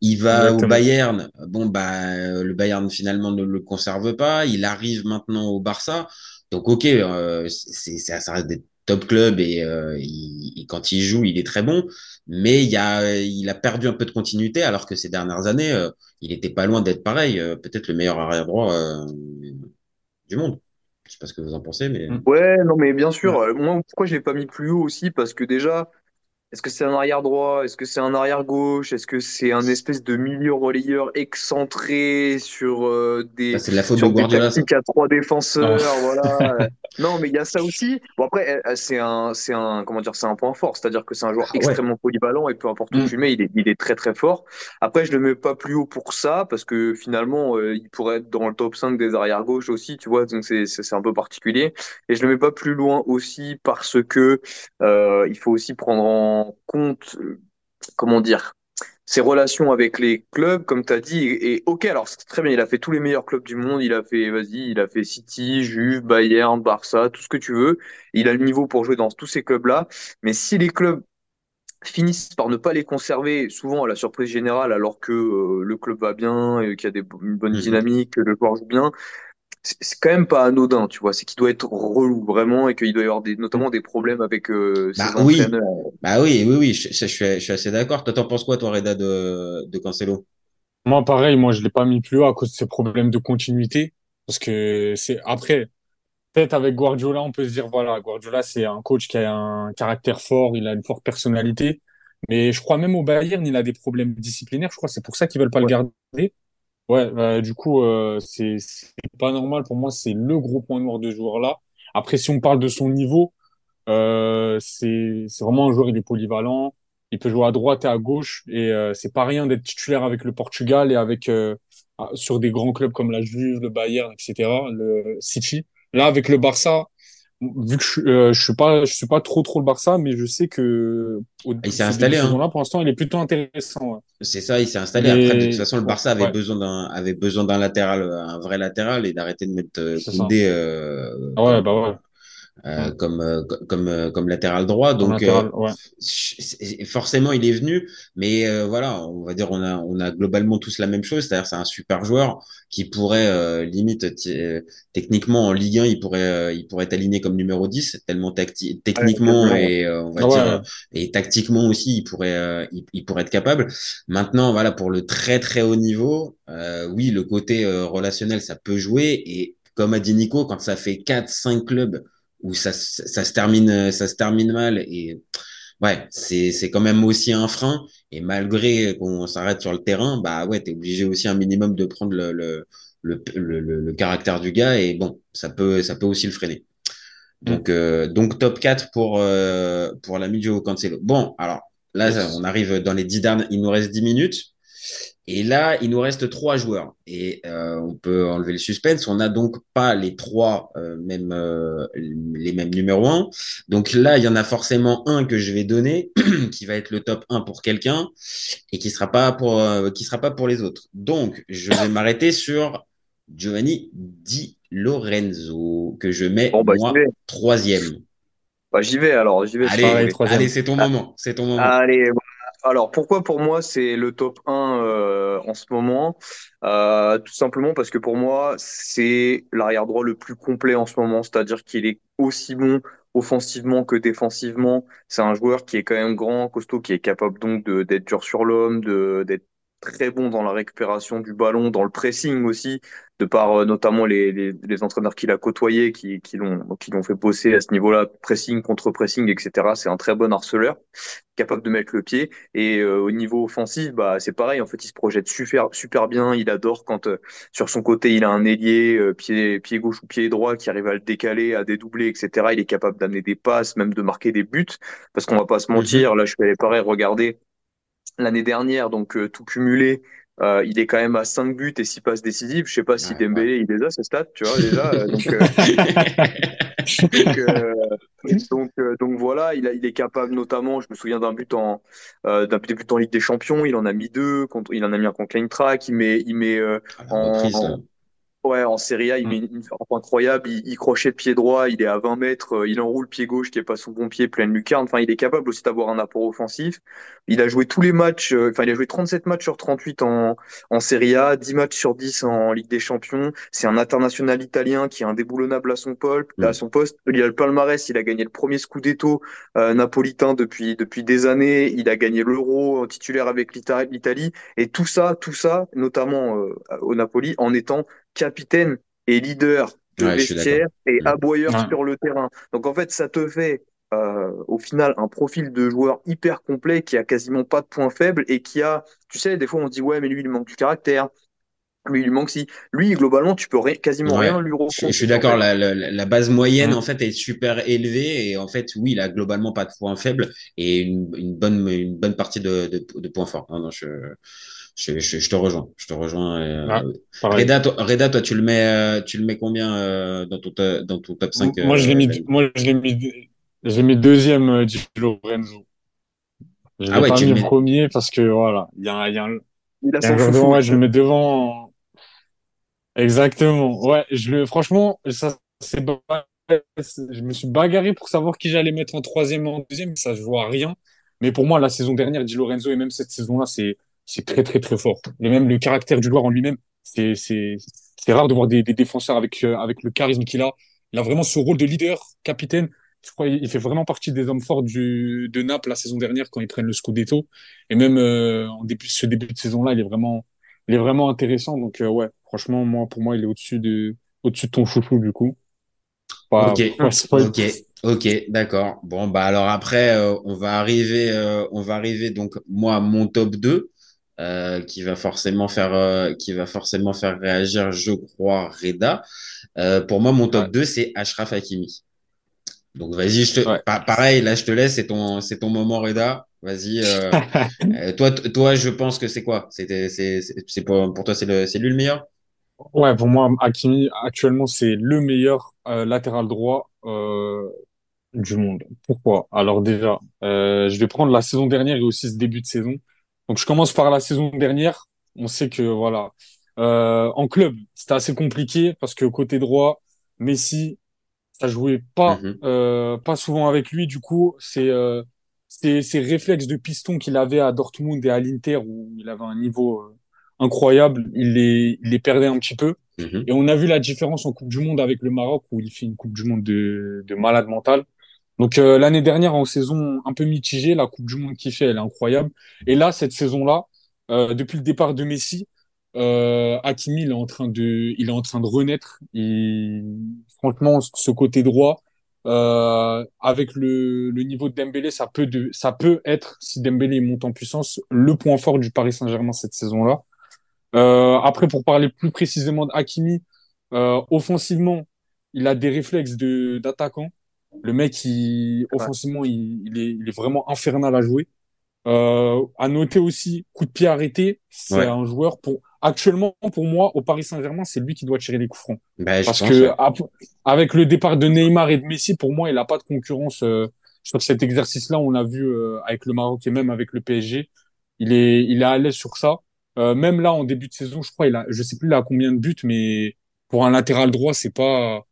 il va au. Bayern, bon bah euh, le Bayern finalement ne le conserve pas, il arrive maintenant au Barça, donc ok, euh, c'est, c'est, ça reste des top clubs et, euh, il- quand il joue, il est très bon, mais il y a, il a perdu un peu de continuité alors que ces dernières années, euh, il était pas loin d'être pareil, euh, peut-être le meilleur arrière droit euh, du monde. Je sais pas ce que vous en pensez, mais Mm. Ouais, non mais bien sûr, euh, moi pourquoi je l'ai pas mis plus haut aussi? Parce que déjà, est-ce que c'est un arrière droit? Est-ce que c'est un arrière gauche? Est-ce que c'est un espèce de milieu relayeur excentré sur euh, des c'est de la faute de sur des Guardiola. À trois défenseurs, voilà. Non, mais il y a ça aussi. Bon après, c'est un, c'est un, comment dire, c'est un point fort, c'est-à-dire que c'est un joueur Ah ouais. extrêmement polyvalent et peu importe où Mm. tu le mets, il est, il est très très fort. Après, je le mets pas plus haut pour ça parce que finalement, euh, il pourrait être dans le top 5 des arrières gauche aussi, tu vois, donc c'est c'est c'est un peu particulier. Et je le mets pas plus loin aussi parce que euh, il faut aussi prendre en compte, euh, comment dire, ses relations avec les clubs, comme tu as dit. Et, et ok, alors c'est très bien, il a fait tous les meilleurs clubs du monde. Il a fait, vas-y, il a fait City, Juve, Bayern, Barça, tout ce que tu veux. Il a le niveau pour jouer dans tous ces clubs-là. Mais si les clubs finissent par ne pas les conserver, souvent à la surprise générale, alors que euh, le club va bien, et qu'il y a des, une bonne Mhm. dynamique, que le joueur joue bien, c'est quand même pas anodin, tu vois. C'est qu'il doit être relou vraiment et qu'il doit y avoir des, notamment des problèmes avec euh, ses Bah oui. entraîneurs. Bah oui, oui, oui, je, je, je suis, je suis assez d'accord. Toi, t'en penses quoi, toi, Reda, de, de Cancelo? Moi, pareil, moi, je l'ai pas mis plus haut à cause de ces problèmes de continuité. Parce que c'est, après, peut-être avec Guardiola, on peut se dire, voilà, Guardiola, c'est un coach qui a un caractère fort, il a une forte personnalité. Mais je crois même au Bayern, il a des problèmes disciplinaires. Je crois que c'est pour ça qu'ils veulent pas le garder. Ouais, bah, du coup, euh, c'est, pas normal. Pour moi, c'est le gros point noir de ce joueur-là. Après, si on parle de son niveau, euh, c'est, c'est vraiment un joueur, il est polyvalent. Il peut jouer à droite et à gauche. Et euh, c'est pas rien d'être titulaire avec le Portugal et avec euh, ah, sur des grands clubs comme la Juve, le Bayern, etc., le City. Là, avec le Barça, vu que je, euh, je suis pas, je suis pas trop trop le Barça, mais je sais que au Il s'est installé, hein. saison-là, pour l'instant, il est plutôt intéressant. ouais. C'est ça, il s'est installé. Mais- Après, de toute façon, le Barça avait Ouais. besoin d'un, avait besoin d'un latéral, un vrai latéral et d'arrêter de mettre euh. Koundé, euh, Ah ouais, bah ouais. Euh, Ouais. comme, euh, comme, euh, comme latéral droit. Donc, latéral, euh, ouais. forcément, il est venu, mais euh, voilà, on va dire, on a, on a globalement tous la même chose, c'est-à-dire c'est un super joueur qui pourrait euh, limite euh, techniquement en Ligue 1, il pourrait, euh, il pourrait être aligné comme numéro 10, tellement techniquement complètement. et euh, on va ouais. dire et tactiquement aussi, il pourrait, euh, il, il pourrait être capable. Maintenant, voilà, pour le très très haut niveau, euh, oui, le côté euh, relationnel, ça peut jouer et comme a dit Nico, quand ça fait 4 5 clubs où ça, ça, ça se termine ça se termine mal et ouais, c'est c'est quand même aussi un frein. Et malgré qu'on s'arrête sur le terrain, bah ouais, t'es obligé aussi un minimum de prendre le, le, le, le, le- caractère du gars. Et bon, ça peut, ça peut aussi le freiner. Donc, euh, donc top 4 pour, euh, pour l'ami Joe Cancelo. Bon, alors là, on arrive dans les 10 dernières, il nous reste 10 minutes. Et là, il nous reste trois joueurs. Et euh, on peut enlever le suspense. On n'a donc pas les trois euh, mêmes, euh, les mêmes numéros 1. Donc là, il y en a forcément un que je vais donner, qui va être le top 1 pour quelqu'un et qui sera pas pour, euh, qui sera pas pour les autres. Donc, je vais m'arrêter sur Giovanni Di Lorenzo, que je mets Bon, bah, moi troisième. Bah, j'y vais alors, j'y vais. Allez, sur- pareil, troisième. allez, c'est ton moment, c'est ton moment. Allez. Alors, pourquoi pour moi c'est le top 1 euh, en ce moment? Euh, tout simplement parce que pour moi, c'est l'arrière droit le plus complet en ce moment, c'est-à-dire qu'il est aussi bon offensivement que défensivement. C'est un joueur qui est quand même grand, costaud, qui est capable donc d'être dur sur l'homme, d'être très bon dans la récupération du ballon, dans le pressing aussi, de par euh, notamment les, les, les entraîneurs qu'il a côtoyés, qui, qui l'ont qui l'ont fait bosser à ce niveau-là, pressing contre pressing, etc. C'est un très bon harceleur capable de mettre le pied. Et euh, au niveau offensif, bah c'est pareil. En fait, il se projette super super bien. Il adore quand euh, sur son côté il a un ailier euh, pied pied gauche ou pied droit qui arrive à le décaler, à dédoubler, etc. Il est capable d'amener des passes, même de marquer des buts. Parce qu'on va pas se mentir. Là, je suis allé pareil regarder l'année dernière, donc euh, tout cumulé. Euh, il est quand même à 5 buts et 6 passes décisives. Je sais pas si Ouais, Dembélé il les a ces stats, tu vois déjà. Euh, donc, euh, donc, donc, donc voilà, il, a, il est capable notamment, je me souviens d'un but en d'un but en Ligue des Champions, il en a mis deux, contre, il en a mis un contre Eintracht, il met il met reprise, en, là. Ouais, en Serie A, il Mm. met une, une frappe incroyable. Il, il crochet de pied droit, il est à 20 mètres, euh, il enroule pied gauche qui est pas son bon pied, pleine lucarne. Enfin, il est capable aussi d'avoir un apport offensif. Il a joué tous les matchs, euh, enfin, il a joué 37 matchs sur 38 en, en Serie A, 10 matchs sur 10 en Ligue des Champions. C'est un international italien qui est indéboulonnable à son, Mm. à son poste. Il a le palmarès, il a gagné le premier Scudetto euh, napolitain depuis, depuis des années. Il a gagné l'Euro en titulaire avec l'Ita- l'Italie. Et tout ça, tout ça, notamment euh, au Napoli, en étant capitaine et leader de Ouais, vestiaire et Mm. aboyeur Ouais. sur le terrain. Donc en fait, ça te fait euh, au final un profil de joueur hyper complet qui a quasiment pas de points faibles et qui a, tu sais, des fois on se dit ouais, mais lui il manque du caractère, lui il lui manque si. Lui globalement, tu peux quasiment Ouais. rien lui reprocher. je suis d'accord, la, la, la base moyenne Mm. en fait est super élevée et en fait oui, il a globalement pas de points faibles et une, une bonne une bonne partie de, de, de points forts. Non, non, je, je, je, je te rejoins, je te rejoins. euh, Ah. Reda, toi, Reda, toi, tu le mets, euh, tu le mets combien euh, dans ton to- dans ton top 5 Moi, je l'ai mis, moi, je l'ai mis, j'ai mis deuxième euh, Di Lorenzo. Je Ah l'ai ouais, pas mis le mets. premier parce que voilà, il y a, un- il y a un, Il a il y a un son joueur devant, chouchou. ouais, je le mets devant. Exactement. Ouais, je le, franchement, ça, c'est, je me suis bagarré pour savoir qui j'allais mettre en troisième en deuxième, ça se joue à rien. Mais pour moi, la saison dernière, Di Lorenzo et même cette saison-là, c'est, c'est très, très, très fort. Et même le caractère du joueur en lui-même, c'est, c'est, c'est rare de voir des, des défenseurs avec, euh, avec le charisme qu'il a. Il a vraiment ce rôle de leader, capitaine. Je crois il fait vraiment partie des hommes forts du, de Naples la saison dernière quand ils prennent le Scudetto. Et même euh, en début, ce début de saison-là, il est vraiment, il est vraiment intéressant. Donc euh, ouais, franchement, moi, pour moi, il est au-dessus de, au-dessus de ton chouchou du coup. Pas, Ok, pas ok, ok, d'accord. Bon, bah alors après, euh, on va arriver, euh, on va arriver donc moi à mon top 2 euh, qui va forcément faire, euh, qui va forcément faire réagir, je crois, Reda. Euh, pour moi, mon top Ouais. 2 c'est Ashraf Hakimi. Donc vas-y, je te, Ouais. pa- pareil, là je te laisse, c'est ton, c'est ton moment, Reda. Vas-y. Toi, toi, je pense que c'est quoi? C'était, c'est, pour, pour toi, c'est le, c'est lui le meilleur? Ouais, pour moi, Hakimi, actuellement, c'est le meilleur latéral droit du monde. Pourquoi? Alors déjà, je vais prendre la saison dernière et aussi ce début de saison. Donc je commence par la saison dernière. On sait que voilà, euh, en club, c'était assez compliqué parce que côté droit, Messi, ça jouait pas Mhm. euh, pas souvent avec lui. Du coup, c'est euh, ces réflexes de piston qu'il avait à Dortmund et à l'Inter où il avait un niveau euh, incroyable, il les il les perdait un petit peu. Mhm. Et on a vu la différence en Coupe du Monde avec le Maroc où il fait une Coupe du Monde de de malade mental. Donc euh, l'année dernière en saison un peu mitigée, la Coupe du Monde qu'il fait, elle est incroyable. Et là cette saison-là, euh, depuis le départ de Messi, euh, Hakimi il est en train de il est en train de renaître. Il, franchement ce côté droit Euh, avec le, niveau de Dembélé, ça peut, ça peut être, si Dembélé monte en puissance, le point fort du Paris Saint-Germain cette saison-là. Après, pour parler plus précisément de Hakimi, offensivement, il a des réflexes de d'attaquant. Le mec, il, offensivement, il, il, est, il est vraiment infernal à jouer. Euh, à noter aussi, coup de pied arrêté, c'est Ouais. un joueur pour actuellement pour moi au Paris Saint-Germain, c'est lui qui doit tirer les coups francs. Bah, Parce que avec le départ de Neymar et de Messi, pour moi, il n'a pas de concurrence euh, sur cet exercice-là. On l'a vu euh, avec le Maroc et même avec le PSG. Il est, il est à l'aise sur ça. Euh, même là, en début de saison, je crois, il a, je sais plus là combien de buts, mais pour un latéral droit, c'est pas,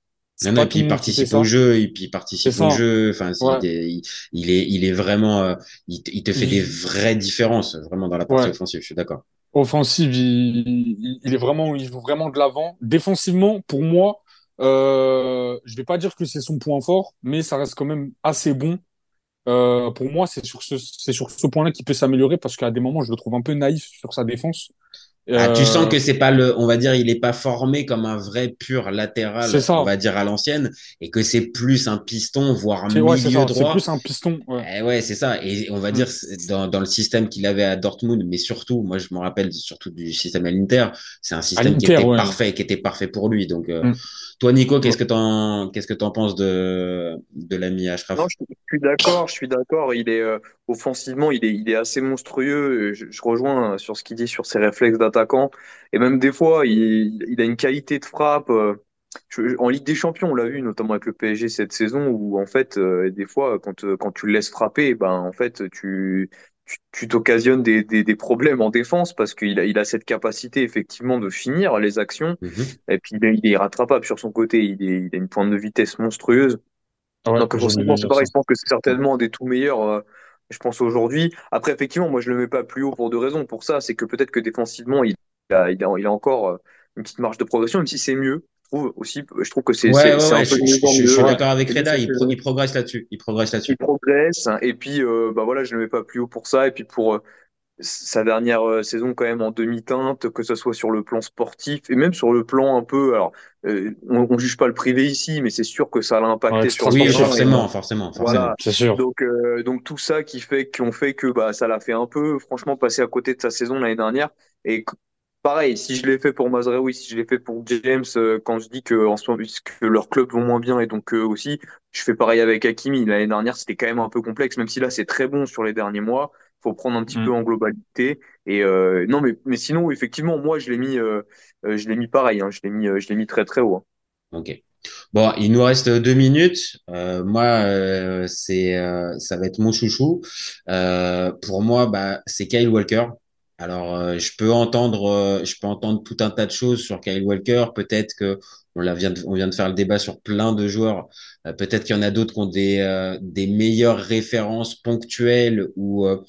Non, non, et puis il participe au jeu, et puis il participe au jeu. Enfin, Ouais. il, est, il- est, il est vraiment, euh, il, te- il te fait Il- des vraies différences, vraiment dans la partie Ouais. offensive. Je suis d'accord. offensive, il, il- il est vraiment, il joue vraiment de l'avant. Défensivement, pour moi, euh, je vais pas dire que c'est son point fort, mais ça reste quand même assez bon. Euh, pour moi, c'est sur ce, c'est sur ce point-là qu'il peut s'améliorer parce qu'à des moments, je le trouve un peu naïf sur sa défense. Ah, tu sens Euh, que c'est pas le, on va dire, il est pas formé comme un vrai pur latéral, on va dire à l'ancienne, et que c'est plus un piston, voire c'est ouais, c'est milieu ça. C'est droit. plus un piston. Ouais. Eh ouais, c'est ça. Et on va Mm. dire dans, dans le système qu'il avait à Dortmund, mais surtout, moi je me rappelle surtout du système à l'Inter, c'est un système qui était ouais. parfait, qui était parfait pour lui. Donc, euh, Mm. toi, Nico, qu'est-ce que t'en, qu'est-ce que t'en penses de de l'ami Ashraf? Non, je, suis d'accord, je suis d'accord. Il est euh, offensivement, il est, il est assez monstrueux. Je, je rejoins sur ce qu'il dit sur ses réflexes Et même des fois, il, il a une qualité de frappe. euh, je- en Ligue des Champions, on l'a vu notamment avec le PSG cette saison, où en fait, euh, des fois, quand, euh, quand tu le laisses frapper, ben en fait, tu t'occasionnes des, des, des problèmes en défense parce qu'il a, il a cette capacité effectivement de finir les actions. Mhm. Et puis il est, il est irrattrapable sur son côté. Il, est, il a une pointe de vitesse monstrueuse. Ouais, Donc dire c'est pareil, je pense que c'est certainement un des tout meilleurs, je pense aujourd'hui. Après, effectivement, moi je le mets pas plus haut pour deux raisons. Pour ça, c'est que peut-être que défensivement, il a, il a, il a encore euh, une petite marge de progression, même si c'est mieux. Je trouve aussi, je trouve que c'est Ouais, ouais, je, je- suis d'accord avec Reda, il, c'est- pro- il progresse là-dessus, il progresse là-dessus. Il progresse, hein, et puis euh, bah voilà, je le mets pas plus haut pour ça, et puis pour euh, sa dernière euh, saison quand même en demi-teinte, que ce soit sur le plan sportif et même sur le plan un peu. Alors, euh, on, on juge pas le privé ici, mais c'est sûr que ça l'a impacté Ouais, sur Oui, et- forcément, forcément, forcément. Voilà. C'est sûr. Donc, euh, donc tout ça qui fait, qui ont fait que bah, ça l'a fait un peu, franchement, passer à côté de sa saison l'année dernière. Et pareil, si je l'ai fait pour Mazraoui, si je l'ai fait pour James, euh, quand je dis que en ce moment, que leurs clubs vont moins bien et donc eux aussi, je fais pareil avec Hakimi. L'année dernière, c'était quand même un peu complexe, même si là, c'est très bon sur les derniers mois. Faut prendre un petit Mm. peu en globalité. Et euh, non, mais, mais sinon, effectivement, moi, je l'ai mis, euh, euh, je l'ai mis pareil. Hein, je l'ai mis, je l'ai mis très très haut. hein. Ok. Bon, il nous reste deux minutes. Euh, moi, c'est, ça va être mon chouchou. Pour moi, bah, c'est Kyle Walker. Alors, je peux entendre, je peux entendre tout un tas de choses sur Kyle Walker. Peut-être que on la vient de, on vient de faire le débat sur plein de joueurs. Euh, peut-être qu'il y en a d'autres qui ont des, euh, des meilleures références ponctuelles ou euh,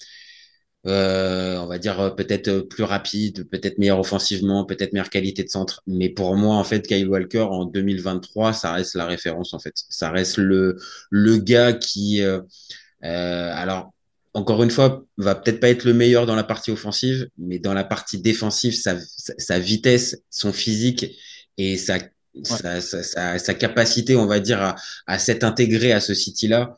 on va dire euh, peut-être euh, plus rapide, peut-être meilleur offensivement, peut-être meilleure qualité de centre. Mais pour moi, en fait, Kyle Walker en 2023, ça reste la référence en fait. Ça reste le le gars qui, euh, euh, alors encore une fois, va peut-être pas être le meilleur dans la partie offensive, mais dans la partie défensive, sa sa, vitesse, son physique et sa sa, sa, sa, sa capacité, on va dire, à, à s'être intégré à ce City-là,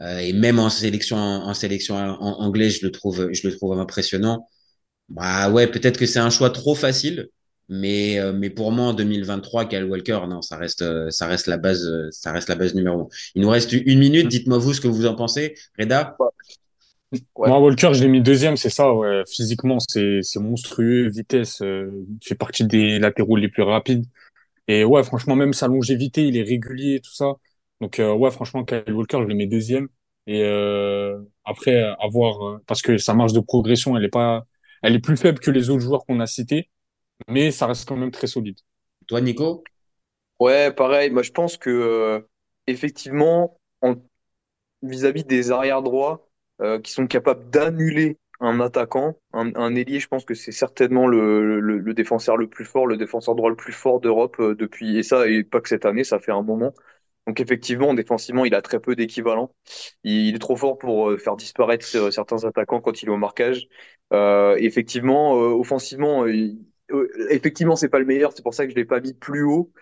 euh, et même en sélection, en, en sélection en, anglais, je le trouve, je le trouve impressionnant. Bah ouais, peut-être que c'est un choix trop facile, mais euh, mais pour moi en 2023, Kyle Walker, non, ça reste euh, ça reste la base, ça reste la base numéro un. Il nous reste une minute. Dites-moi vous ce que vous en pensez, Reda? Ouais. Moi, Walker, je l'ai mis deuxième, c'est ça, ouais. Physiquement, c'est, c'est monstrueux, vitesse, euh, il fait partie des latéraux les plus rapides. Et ouais, franchement, même sa longévité, il est régulier, tout ça. Donc, euh, ouais, franchement, Kyle Walker, je le mets deuxième. Et euh, après, à voir, euh, parce que sa marge de progression, elle est pas, elle est plus faible que les autres joueurs qu'on a cités, mais ça reste quand même très solide. Toi, Nico? Ouais, pareil. Moi, je pense que euh, effectivement, en vis-à-vis des arrières droits euh, qui sont capables d'annuler un attaquant, un, un ailier, je pense que c'est certainement le, le, le défenseur le plus fort, le défenseur droit le plus fort d'Europe euh, depuis, et ça, et pas que cette année, ça fait un moment. Donc effectivement, défensivement, il a très peu d'équivalent. Il, il est trop fort pour euh, faire disparaître euh, certains attaquants quand il est au marquage. Euh, effectivement, euh, offensivement, il, euh, effectivement, c'est pas le meilleur, c'est pour ça que je l'ai pas mis plus haut.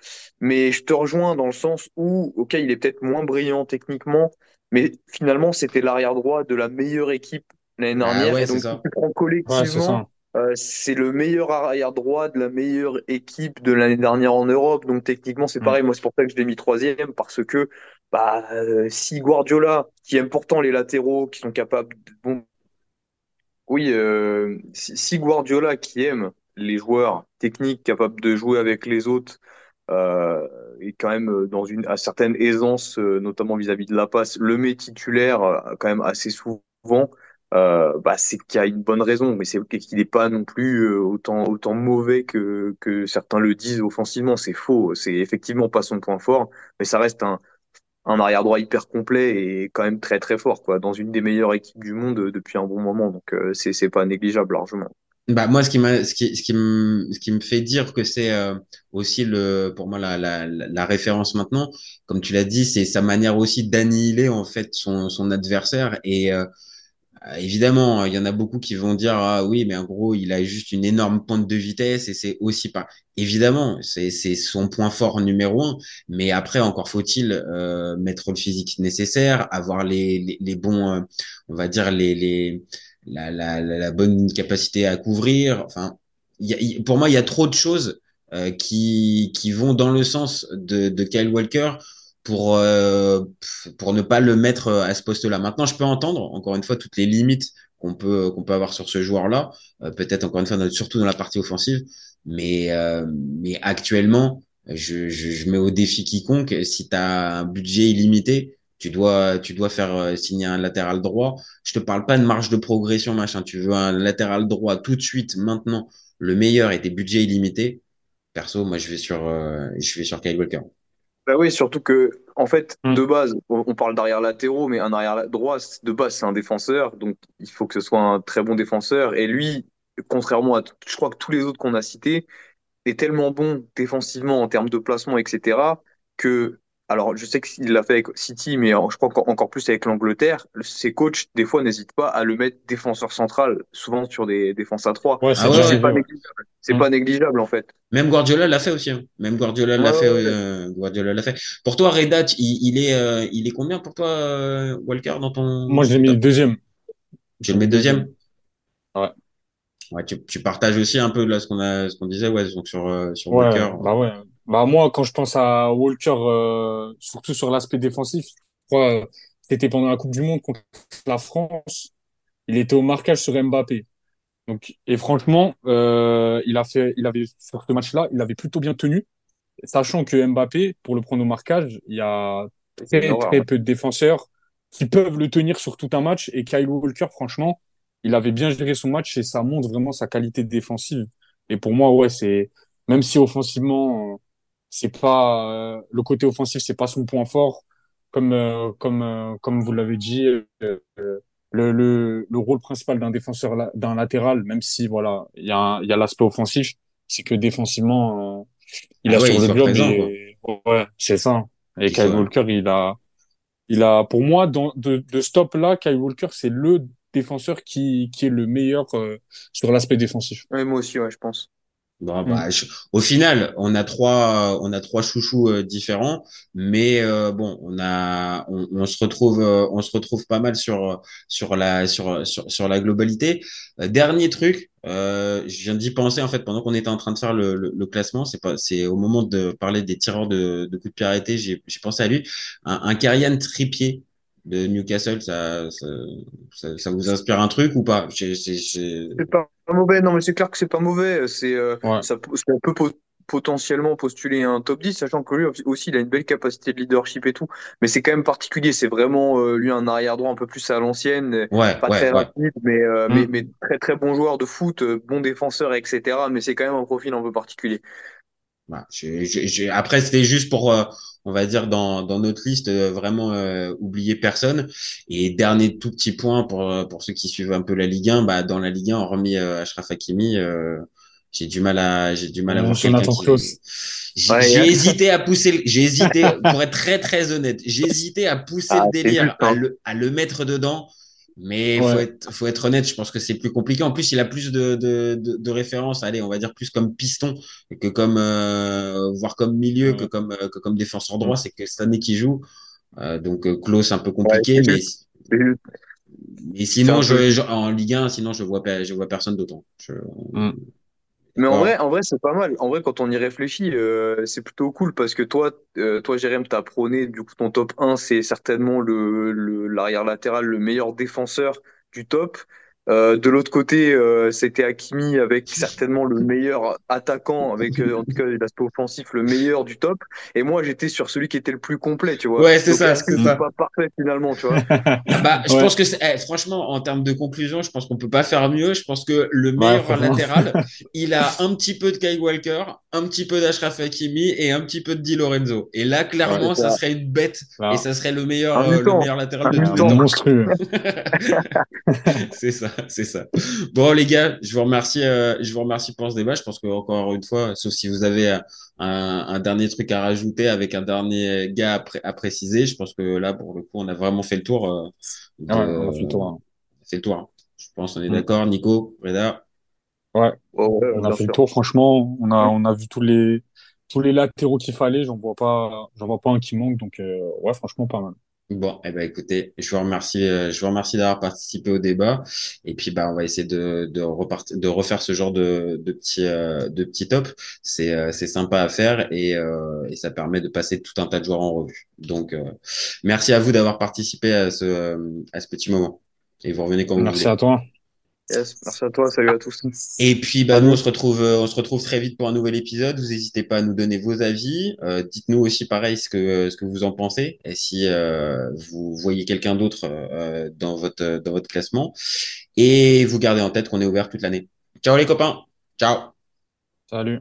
Mais je te rejoins dans le sens où, ok, il est peut-être moins brillant techniquement, mais finalement, c'était l'arrière droit de la meilleure équipe l'année Ah dernière. ouais, Et c'est donc, ça. si tu prends collectivement, ça. Euh, c'est le meilleur arrière droit de la meilleure équipe de l'année dernière en Europe. Donc, techniquement, c'est Mm. pareil. Moi, c'est pour ça que je l'ai mis troisième, parce que bah, euh, si Guardiola, qui aime pourtant les latéraux, qui sont capables de, bon, oui, euh, si, si Guardiola qui aime les joueurs techniques capables de jouer avec les autres euh, et quand même euh, dans une à certaine aisance, euh, notamment vis-à-vis de la passe, le met titulaire euh, quand même assez souvent, euh, bah, c'est qu'il y a une bonne raison, mais c'est qu'il n'est pas non plus euh, autant autant mauvais que que certains le disent offensivement. C'est faux, c'est effectivement pas son point fort, mais ça reste un un arrière droit hyper complet et quand même très très fort quoi dans une des meilleures équipes du monde euh, depuis un bon moment donc euh, c'est pas négligeable largement Bah, moi, ce qui ce qui, ce qui me, ce qui me fait dire que c'est aussi le, pour moi, la, la, référence maintenant, comme tu l'as dit, c'est sa manière aussi d'annihiler, en fait, son, son adversaire. Et évidemment, il y en a beaucoup qui vont dire, ah oui, mais en gros, il a juste une énorme pointe de vitesse et c'est aussi pas. Évidemment, c'est, son point fort numéro un. Mais après, encore faut-il euh, mettre le physique nécessaire, avoir les, les, les bons, euh, on va dire, les, les, la, la, la, bonne capacité à couvrir. Enfin, y a, il- pour moi, il y a trop de choses euh, qui, qui vont dans le sens de, de Kyle Walker pour, euh, pour ne pas le mettre à ce poste-là. Maintenant, je peux entendre, encore une fois, toutes les limites qu'on peut, qu'on peut avoir sur ce joueur-là, euh, peut-être encore une fois, surtout dans la partie offensive, mais, euh, mais actuellement, je, je, je mets au défi quiconque, si tu as un budget illimité, tu dois, tu dois faire euh, signer un latéral droit. Je te parle pas de marge de progression, machin. Tu veux un latéral droit tout de suite, maintenant, le meilleur et tes budgets illimités. Perso, moi, je vais sur, euh, je vais sur Kyle Walker. Bah oui surtout que en fait Mm. de base on parle d'arrière latéraux mais un arrière droit de base c'est un défenseur donc il faut que ce soit un très bon défenseur et lui contrairement à je crois que tous les autres qu'on a cités est tellement bon défensivement en termes de placement, etc., que, alors je sais qu'il l'a fait avec City, mais je crois qu'en- encore plus avec l'Angleterre, ses coachs, des fois, n'hésitent pas à le mettre défenseur central, souvent sur des défenses à trois. Ouais, c'est Ah ouais, C'est ouais. pas ouais. négligeable. C'est pas négligeable, en fait. Même Guardiola l'a fait aussi. hein. Même Guardiola l'a Ouais, fait. euh, Guardiola l'a fait. Pour toi, Redat, il, il est, euh, il est combien pour toi, euh, Walker, dans ton Moi, je l'ai mis deuxième. Tu le mets deuxième? Ouais. Ouais, tu, tu partages aussi un peu là ce qu'on a, ce qu'on disait, ouais, donc sur euh, sur Ouais, Walker. bah ouais. Bah moi, quand je pense à Walker, euh, surtout sur l'aspect défensif, euh, c'était pendant la Coupe du Monde contre la France. Il était au marquage sur Mbappé. Donc, et franchement, euh, il a fait, il avait sur ce match-là, il avait plutôt bien tenu, sachant que Mbappé, pour le prendre au marquage, il y a très très peu de défenseurs qui peuvent le tenir sur tout un match. Et Kyle Walker, franchement, il avait bien géré son match et ça montre vraiment sa qualité défensive. Et pour moi, ouais, c'est même si offensivement, c'est pas euh, le côté offensif, c'est pas son point fort, comme euh, comme euh, comme vous l'avez dit. euh, euh, le, le, le rôle principal d'un défenseur, la- d'un latéral, même si voilà, il y a, il y a l'aspect offensif, c'est que défensivement, euh, il Ah a ouais, le présent, et ouais, c'est ça. Et Kyle Walker, il a, il a, pour moi, dans, de, de ce top-là, Kyle Walker, c'est le défenseur qui, qui est le meilleur euh, sur l'aspect défensif. Ouais, moi aussi, ouais, je pense. Bon, Mm. bah, je- au final, on a trois, on a trois chouchous euh, différents, mais euh, bon, on a, on, on se retrouve, euh, on se retrouve pas mal sur sur la sur sur, sur la globalité. Euh, dernier truc, euh, je viens d'y penser en fait pendant qu'on était en train de faire le, le, le classement, c'est pas, c'est au moment de parler des tireurs de, de coups de pied arrêtés, j'ai j'ai pensé à lui, un, un Karian Trippier de Newcastle, ça, ça ça, ça vous inspire un truc ou pas? C'est pas mauvais, non, mais c'est clair que c'est pas mauvais. C'est, euh, Ouais. ça, peut- potentiellement postuler un top 10, sachant que lui aussi, il a une belle capacité de leadership et tout. Mais c'est quand même particulier. C'est vraiment, euh, lui, un arrière droit un peu plus à l'ancienne. Ouais, Pas ouais, très rapide, mais, euh, Mm. mais, mais très très bon joueur de foot, euh, bon défenseur, etc. Mais c'est quand même un profil un peu particulier. Voilà, j'ai- Après, c'était juste pour, euh, on va dire, dans, dans notre liste, euh, vraiment euh, oublier personne. Et dernier tout petit point pour, pour ceux qui suivent un peu la Ligue 1, bah, dans la Ligue 1, hormis euh, Achraf Hakimi, euh, j'ai du mal à, j'ai du mal à voir quelqu'un qui. J'ai Ouais, hein. hésité à pousser, le- j'ai hésité, pour être très très honnête, j'ai hésité à pousser Ah, le c'est délire, juste, à hein. le, à le mettre dedans. Mais Ouais. faut être, faut être honnête, je pense que c'est plus compliqué. En plus, il a plus de, de, de, de références, allez, on va dire plus comme piston que comme, euh, voire comme milieu Ouais. que comme, euh, que comme défenseur droit. C'est que cette année qu'il joue. Euh, donc, euh, Klose, un peu compliqué, Ouais, mais, mais sinon, je, je- en Ligue 1, sinon, je vois, pas- je vois personne d'autant. Je- Mm. Mais en Ouais. vrai, en vrai, c'est pas mal. En vrai, quand on y réfléchit, euh, c'est plutôt cool parce que toi, euh, toi, Jérém, t'as prôné, du coup, ton top 1, c'est certainement le, le, l'arrière latéral, le meilleur défenseur du top. Euh, de l'autre côté, euh, c'était Hakimi avec certainement le meilleur attaquant, avec euh, en tout cas l'aspect offensif, le meilleur du top. Et moi, j'étais sur celui qui était le plus complet, tu vois. Ouais, c'est ça, c'est ça. pas parfait finalement, tu vois? Bah, je Ouais. pense que c'est- eh, franchement, en termes de conclusion, je pense qu'on peut pas faire mieux. Je pense que le meilleur latéral, il a un petit peu de Kyle Walker, un petit peu d'Ashraf Hakimi et un petit peu de Di Lorenzo. Et là, clairement, Ouais, ça ça. serait une bête Voilà. et ça serait le meilleur, euh, le meilleur latéral de Un les mutant. temps. monstrueux. c'est ça, c'est ça. Bon, les gars, je vous remercie, euh, je vous remercie pour ce débat. Je pense que encore une fois, sauf si vous avez euh, un, un dernier truc à rajouter avec un dernier gars à, pré- à préciser, je pense que là, pour le coup, on a vraiment fait le tour. euh, de- Ouais, on a fait le tour. hein. C'est le tour. hein. Je pense on est Mm. d'accord, Nico, Reda? Ouais, ouais, On a fait le tour, franchement. On a, on a vu tous les, tous les latéraux qu'il fallait. J'en vois pas, j'en vois pas un qui manque. Donc, euh, ouais, franchement, pas mal. Bon, eh ben écoutez, je vous remercie, euh, je vous remercie d'avoir participé au débat. Et puis bah on va essayer de de repartir, de refaire ce genre de de petits euh, de petits tops. C'est euh, c'est sympa à faire et euh, et ça permet de passer tout un tas de joueurs en revue. Donc euh, merci à vous d'avoir participé à ce à ce petit moment. Et vous revenez quand vous Merci voulez. à toi. Yes, merci à toi, salut à tous. Et puis bah nous on se retrouve euh, on se retrouve très vite pour un nouvel épisode. Vous n'hésitez pas à nous donner vos avis. Euh, dites-nous aussi pareil ce que ce que vous en pensez et si euh, vous voyez quelqu'un d'autre euh, dans votre dans votre classement. Et vous gardez en tête qu'on est ouvert toute l'année. Ciao les copains. Ciao. Salut.